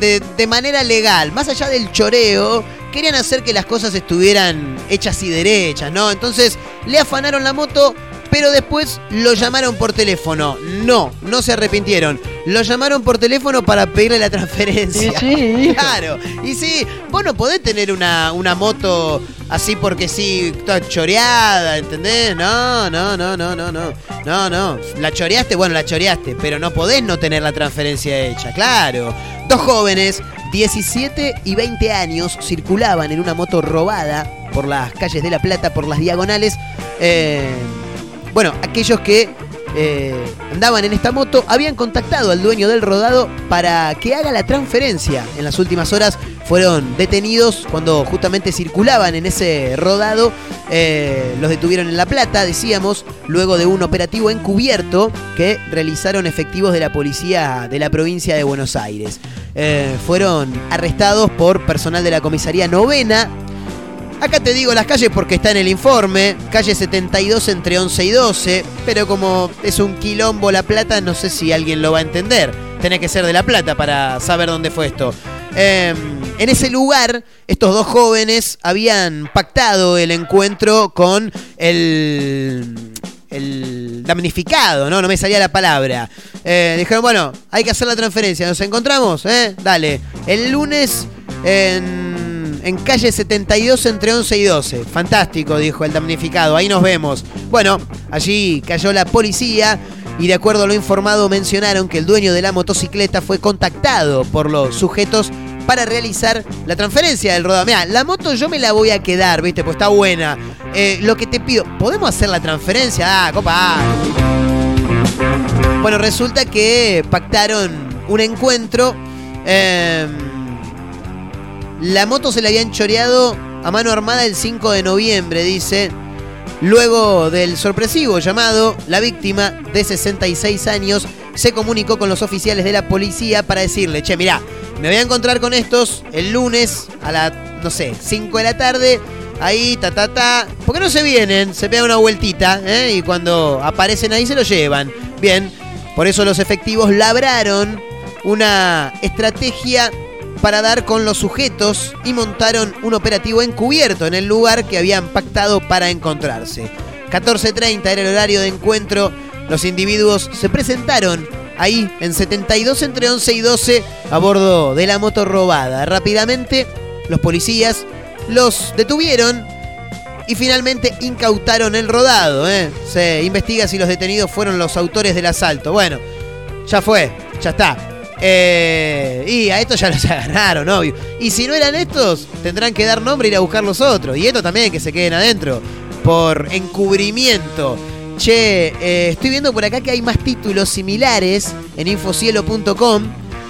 de, de manera legal, más allá del choreo, querían hacer que las cosas estuvieran hechas y derechas, ¿no? Entonces le afanaron la moto, pero después lo llamaron por teléfono. No, no se arrepintieron. Lo llamaron por teléfono para pedirle la transferencia. sí, claro. Y sí, vos no podés tener una, una moto así porque sí, toda choreada, ¿entendés? No, no, no, no, no, no. No, no. La choreaste, bueno, la choreaste, pero no podés no tener la transferencia hecha, claro. Dos jóvenes, 17 y 20 años, circulaban en una moto robada por las calles de La Plata, por las diagonales. Eh, bueno, aquellos que eh, andaban en esta moto habían contactado al dueño del rodado para que haga la transferencia. En las últimas horas fueron detenidos cuando justamente circulaban en ese rodado. Eh, los detuvieron en La Plata, decíamos, luego de un operativo encubierto que realizaron efectivos de la policía de la provincia de Buenos Aires. Eh, fueron arrestados por personal de la comisaría novena Acá te digo las calles porque está en el informe. Calle 72 entre 11 y 12. Pero como es un quilombo La Plata, no sé si alguien lo va a entender. Tenés que ser de La Plata para saber dónde fue esto. Eh, en ese lugar, estos dos jóvenes habían pactado el encuentro con el, el damnificado, ¿no? No me salía la palabra. Eh, dijeron, bueno, hay que hacer la transferencia. ¿Nos encontramos? ¿Eh? Dale. El lunes en, en calle 72 entre 11 y 12. Fantástico, dijo el damnificado. Ahí nos vemos. Bueno, allí cayó la policía. Y de acuerdo a lo informado mencionaron que el dueño de la motocicleta fue contactado por los sujetos para realizar la transferencia del rodado. Mira, la moto yo me la voy a quedar, ¿viste? Pues está buena. Eh, lo que te pido, ¿podemos hacer la transferencia? Ah, copa. Bueno, resulta que pactaron un encuentro. eh, la moto se la habían choreado a mano armada el 5 de noviembre, dice. Luego del sorpresivo llamado, la víctima de 66 años se comunicó con los oficiales de la policía para decirle, che, mirá, me voy a encontrar con estos el lunes a las, no sé, 5 de la tarde. Ahí, ta, ta, ta. ¿Por qué no se vienen? Se pegan una vueltita, ¿eh? Y cuando aparecen ahí se lo llevan. Bien, por eso los efectivos labraron una estrategia para dar con los sujetos y montaron un operativo encubierto en el lugar que habían pactado para encontrarse. 14.30 era el horario de encuentro. Los individuos se presentaron ahí en 72 entre 11 y 12 a bordo de la moto robada. Rápidamente los policías los detuvieron y finalmente incautaron el rodado. ¿eh? Se investiga si los detenidos fueron los autores del asalto. Bueno, ya fue, ya está. Eh, y a estos ya los agarraron, obvio. Y si no eran estos, tendrán que dar nombre e ir a buscar los otros. Y estos también que se queden adentro. Por encubrimiento. Che, eh, estoy viendo por acá que hay más títulos similares en infocielo.com.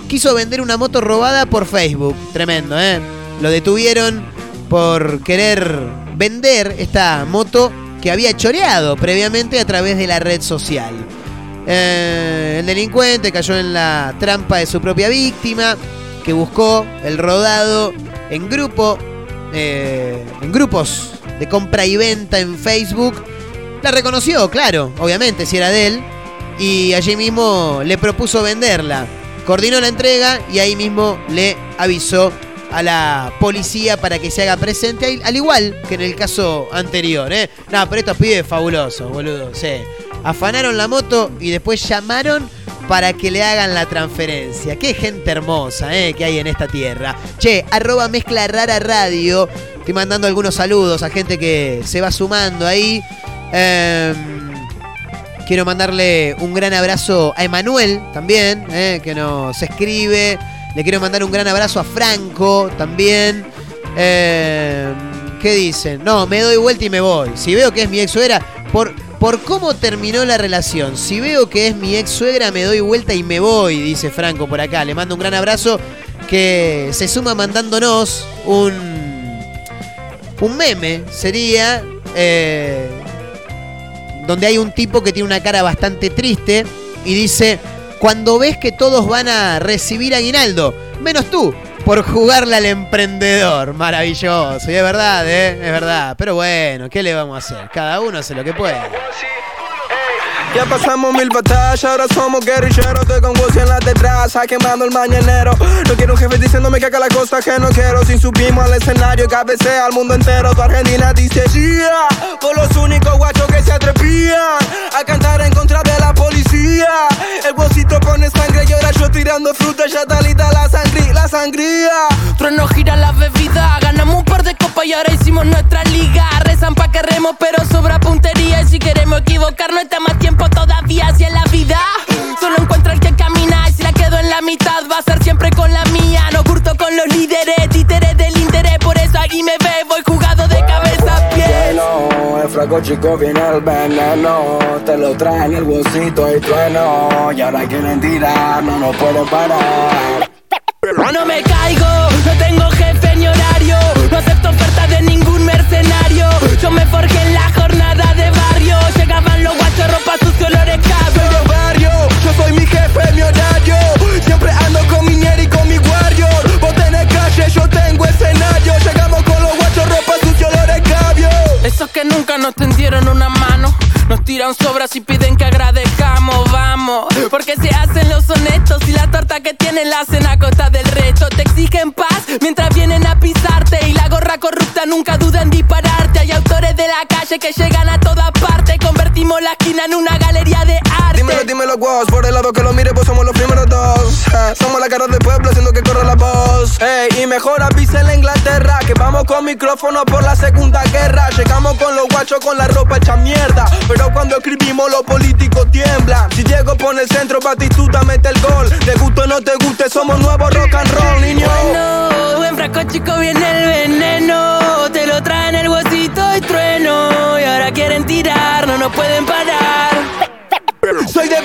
Quiso vender una moto robada por Facebook. Tremendo, ¿eh? Lo detuvieron por querer vender esta moto que había choreado previamente a través de la red social. Eh, el delincuente cayó en la trampa de su propia víctima, que buscó el rodado en grupo, eh, en grupos de compra y venta en Facebook. La reconoció, claro, obviamente, si era de él, y allí mismo le propuso venderla. Coordinó la entrega y ahí mismo le avisó a la policía para que se haga presente, al- al igual que en el caso anterior, ¿eh? No, pero estos pibes fabulosos, boludo, sí. Afanaron la moto y después llamaron para que le hagan la transferencia. Qué gente hermosa, ¿eh? Que hay en esta tierra. Che, arroba mezcla rara radio. Estoy mandando algunos saludos a gente que se va sumando ahí. Em, Quiero mandarle un gran abrazo a Emanuel también, eh, que nos escribe. Le quiero mandar un gran abrazo a Franco también. Eh, ¿Qué dicen? No, me doy vuelta y me voy. Si veo que es mi ex suegra, por, por cómo terminó la relación, si veo que es mi ex suegra, me doy vuelta y me voy, dice Franco por acá. Le mando un gran abrazo que se suma mandándonos un, un meme. Sería eh, donde hay un tipo que tiene una cara bastante triste y dice, cuando ves que todos van a recibir aguinaldo, menos tú, por jugarle al emprendedor. Maravilloso, y es verdad, ¿eh? Es verdad. Pero bueno, ¿qué le vamos a hacer? Cada uno hace lo que puede. Ya pasamos mil batallas, ahora somos guerrilleros. Estoy con Wozy en la detrás, quemando el mañanero. No quiero un jefe diciéndome que haga la cosa que no quiero. Sin subimos al escenario, cabecea al mundo entero. Tu Argentina dice yeah, por los únicos guachos que se atrevían a cantar en contra de la policía. El bolsito pone sangre y ahora yo tirando fruta, ya está lista la la sangría. Trueno gira la bebida, ganamos un par de copas y ahora hicimos nuestra liga. Rezan pa' que remos, pero sobra puntería. Y si queremos equivocarnos, está más tiempo todavía hacia la vida. Solo encuentro el que camina y si la quedo en la mitad, va a ser siempre con la mía. No curto con los líderes, títeres del interés. Por eso aquí me ve, voy jugado de cabeza a pies. El fraco chico viene el veneno Te lo traen el bolsito y trueno Y ahora quieren tirar, no nos pueden parar No me caigo, no tengo jefe ni horario. No acepto ofertas de ningún mercenario. Yo me forjé en la jornada de barrio. Llegaban los guachos, ropa sucio, olores cabros. De barrio, yo soy mi jefe, mi horario Esos que nunca nos tendieron una mano. Nos tiran sobras y piden que agradezcamos, vamos. Porque se hacen los honestos y la torta que tienen la hacen a costa del resto. Te exigen paz mientras vienen a pisarte. Y la gorra corrupta nunca duda en dispararte. Hay autores de la calle que llegan a toda parte. Convertimos la esquina en una galería de arte. Dímelo, dímelo, vos, por el lado que lo mire, pues somos los primeros dos Somos la cara del pueblo haciendo que corra la voz Ey, y mejor avisa en la Inglaterra Que vamos con micrófono por la segunda guerra Llegamos con los guachos con la ropa hecha mierda Pero cuando escribimos los políticos tiemblan Si Diego pone el centro, Batistuta mete el gol Te guste o no te guste, somos nuevos rock and roll, niño Bueno, en frasco chico viene el veneno. Te lo traen el huesito y trueno. Y ahora quieren tirar, no nos pueden parar. Soy de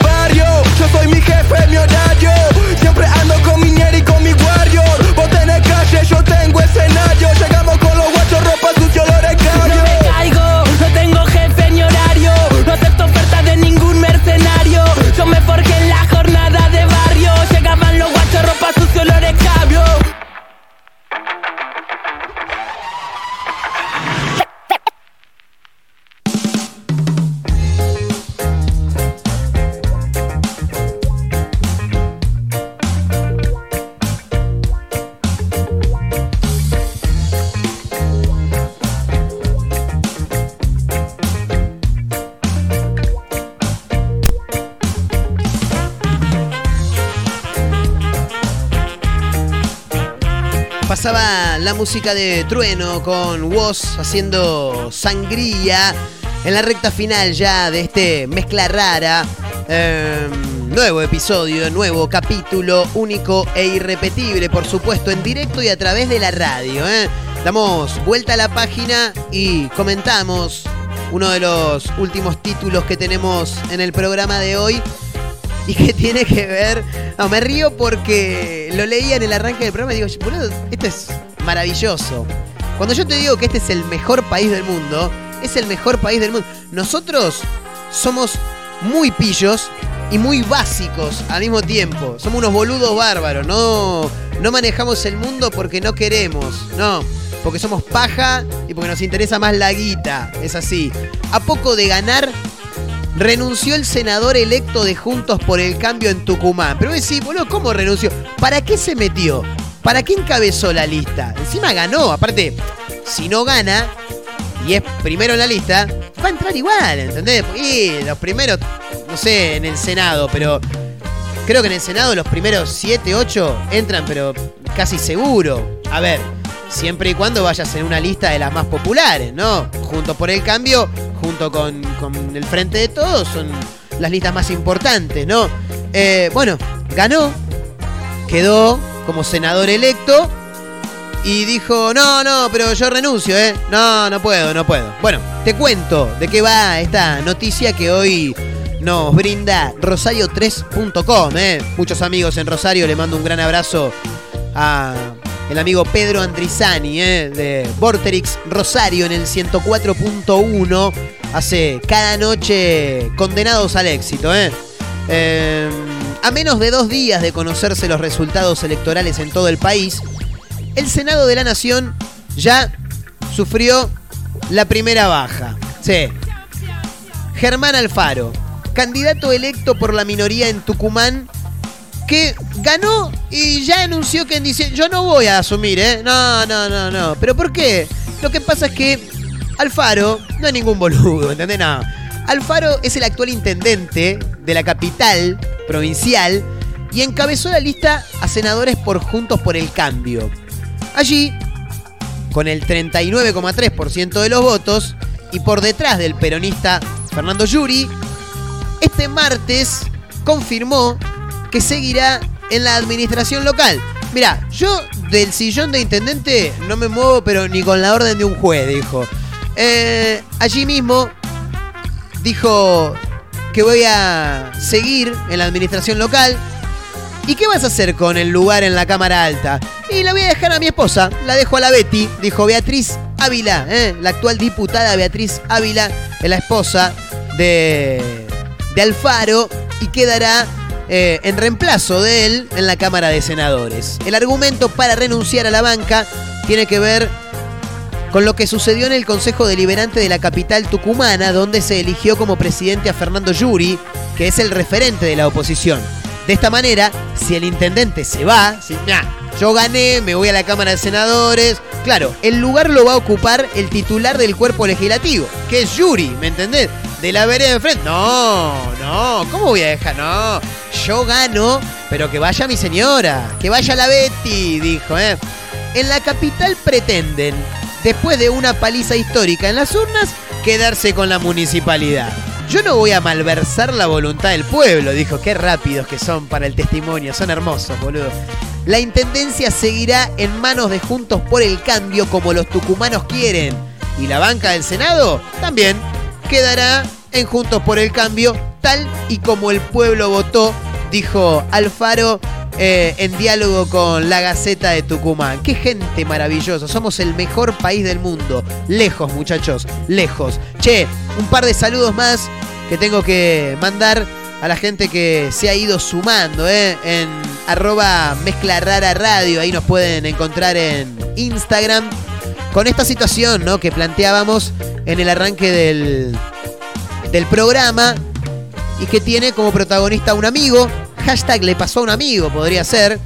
la música de Trueno con Woz haciendo sangría en la recta final ya de este mezcla rara. Eh, nuevo episodio, nuevo capítulo, único e irrepetible, por supuesto, en directo y a través de la radio. ¿eh? Damos vuelta a la página y comentamos uno de los últimos títulos que tenemos en el programa de hoy y que tiene que ver. No, me río porque lo leía en el arranque del programa y digo, boludo, esto es maravilloso. Cuando yo te digo que este es el mejor país del mundo, es el mejor país del mundo. Nosotros somos muy pillos y muy básicos al mismo tiempo. Somos unos boludos bárbaros. No, no manejamos el mundo porque no queremos. No. Porque somos paja y porque nos interesa más la guita. Es así. A poco de ganar, renunció el senador electo de Juntos por el Cambio en Tucumán. Pero decís, boludo, ¿cómo renunció? ¿Para qué se metió? ¿Para qué encabezó la lista? Encima ganó. Aparte, si no gana y es primero en la lista, va a entrar igual, ¿entendés? Y los primeros, no sé, en el Senado, pero creo que en el Senado los primeros 7, 8 entran, pero casi seguro. A ver, siempre y cuando vayas en una lista de las más populares, ¿no? Junto por el cambio, junto con, con el Frente de Todos, son las listas más importantes, ¿no? Eh, bueno, ganó, quedó como senador electo y dijo, no, no, pero yo renuncio, ¿eh? No, no puedo, no puedo. Bueno, te cuento de qué va esta noticia que hoy nos brinda rosario3.com, ¿eh? Muchos amigos en Rosario, le mando un gran abrazo a el amigo Pedro Andrizani, ¿eh? de Vorterix Rosario en el 104.1. Hace cada noche condenados al éxito, ¿eh? Eh, a menos de dos días de conocerse los resultados electorales en todo el país, el Senado de la Nación ya sufrió la primera baja. Sí. Germán Alfaro, candidato electo por la minoría en Tucumán, que ganó y ya anunció que dice, yo no voy a asumir, ¿eh? No, no, no, no. ¿Pero por qué? Lo que pasa es que Alfaro no es ningún boludo, ¿entendés? No. Alfaro es el actual intendente de la capital provincial y encabezó la lista a senadores por Juntos por el Cambio. Allí, con el 39,3% de los votos y por detrás del peronista Fernando Yuri, este martes confirmó que seguirá en la administración local. Mira, yo del sillón de intendente no me muevo, pero ni con la orden de un juez, dijo. Eh, allí mismo dijo que voy a seguir en la administración local. ¿Y qué vas a hacer con el lugar en la Cámara Alta? Y la voy a dejar a mi esposa, la dejo a la Betty, dijo Beatriz Ávila, ¿eh? la actual diputada Beatriz Ávila, es la esposa de, de Alfaro y quedará eh, en reemplazo de él en la Cámara de Senadores. El argumento para renunciar a la banca tiene que ver con lo que sucedió en el Consejo Deliberante de la capital tucumana, donde se eligió como presidente a Fernando Yuri, que es el referente de la oposición. De esta manera, si el intendente se va, si, "Nah, yo gané, me voy a la Cámara de Senadores, claro, el lugar lo va a ocupar el titular del cuerpo legislativo, que es Yuri, ¿me entendés? De la vereda de enfrente. No, no, ¿cómo voy a dejar? No, yo gano, pero que vaya mi señora, que vaya la Betty, dijo, ¿eh? En la capital pretenden, después de una paliza histórica en las urnas, quedarse con la municipalidad. Yo no voy a malversar la voluntad del pueblo, dijo. Qué rápidos que son para el testimonio, son hermosos, boludo. La intendencia seguirá en manos de Juntos por el Cambio como los tucumanos quieren. Y la banca del Senado también quedará en Juntos por el Cambio, tal y como el pueblo votó, dijo Alfaro eh, en diálogo con la Gaceta de Tucumán. Qué gente maravillosa, somos el mejor país del mundo. Lejos, muchachos, lejos. Che, un par de saludos más que tengo que mandar a la gente que se ha ido sumando eh, en arroba mezcla rara radio. Ahí nos pueden encontrar en Instagram. Con esta situación ¿no? que planteábamos en el arranque del, del programa y que tiene como protagonista un amigo. Hashtag le pasó a un amigo, podría ser.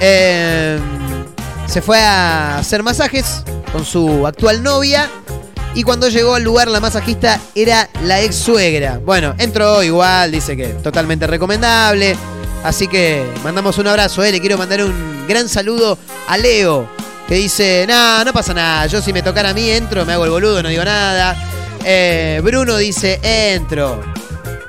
Eh, se fue a hacer masajes con su actual novia. Y cuando llegó al lugar, la masajista era la ex suegra. Bueno, entró igual, dice que totalmente recomendable. Así que mandamos un abrazo, eh. le quiero mandar un gran saludo a Leo, que dice, no, no pasa nada, yo si me tocara a mí entro, me hago el boludo, no digo nada. Eh, Bruno dice, entro.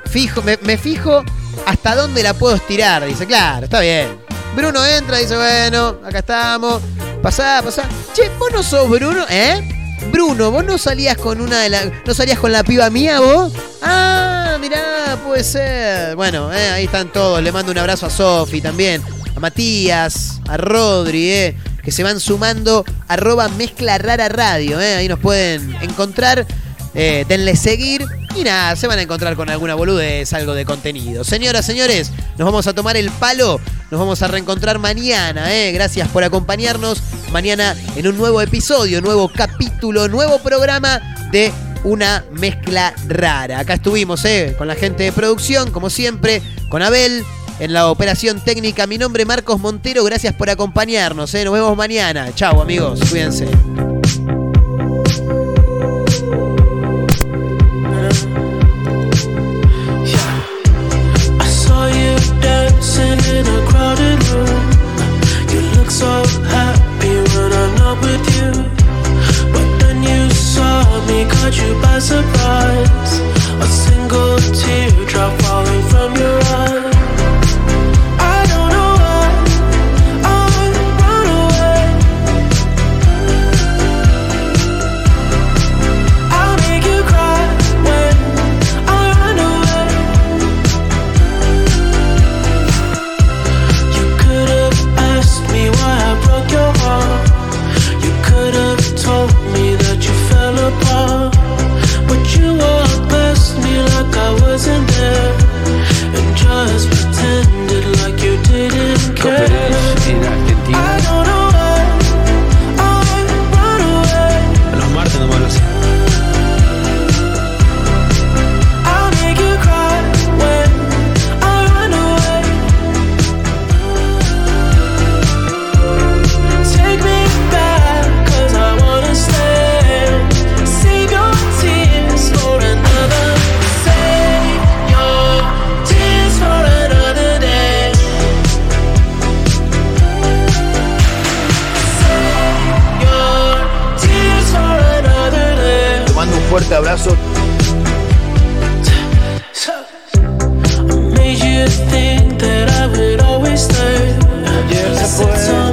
Fijo, me, me fijo hasta dónde la puedo estirar. Dice, claro, está bien. Bruno entra, dice, bueno, acá estamos. Pasá, pasá. Che, vos no sos Bruno, ¿eh? Bruno, vos no salías con una de las. ¿No salías con la piba mía vos? Ah, mirá, puede ser. Bueno, eh, ahí están todos. Le mando un abrazo a Sofi también. A Matías, a Rodri, eh, que se van sumando. Arroba mezcla rara radio, eh. Ahí nos pueden encontrar. Eh, denle seguir y nada, se van a encontrar con alguna boludez, algo de contenido. Señoras, señores, nos vamos a tomar el palo, nos vamos a reencontrar mañana, ¿eh? Gracias por acompañarnos mañana en un nuevo episodio, nuevo capítulo, nuevo programa de una mezcla rara. Acá estuvimos. Con la gente de producción, como siempre, con Abel. En la operación técnica, mi nombre es Marcos Montero, gracias por acompañarnos, ¿eh? nos vemos mañana. Chau amigos, cuídense. You by surprise. A single teardrop falling from your 我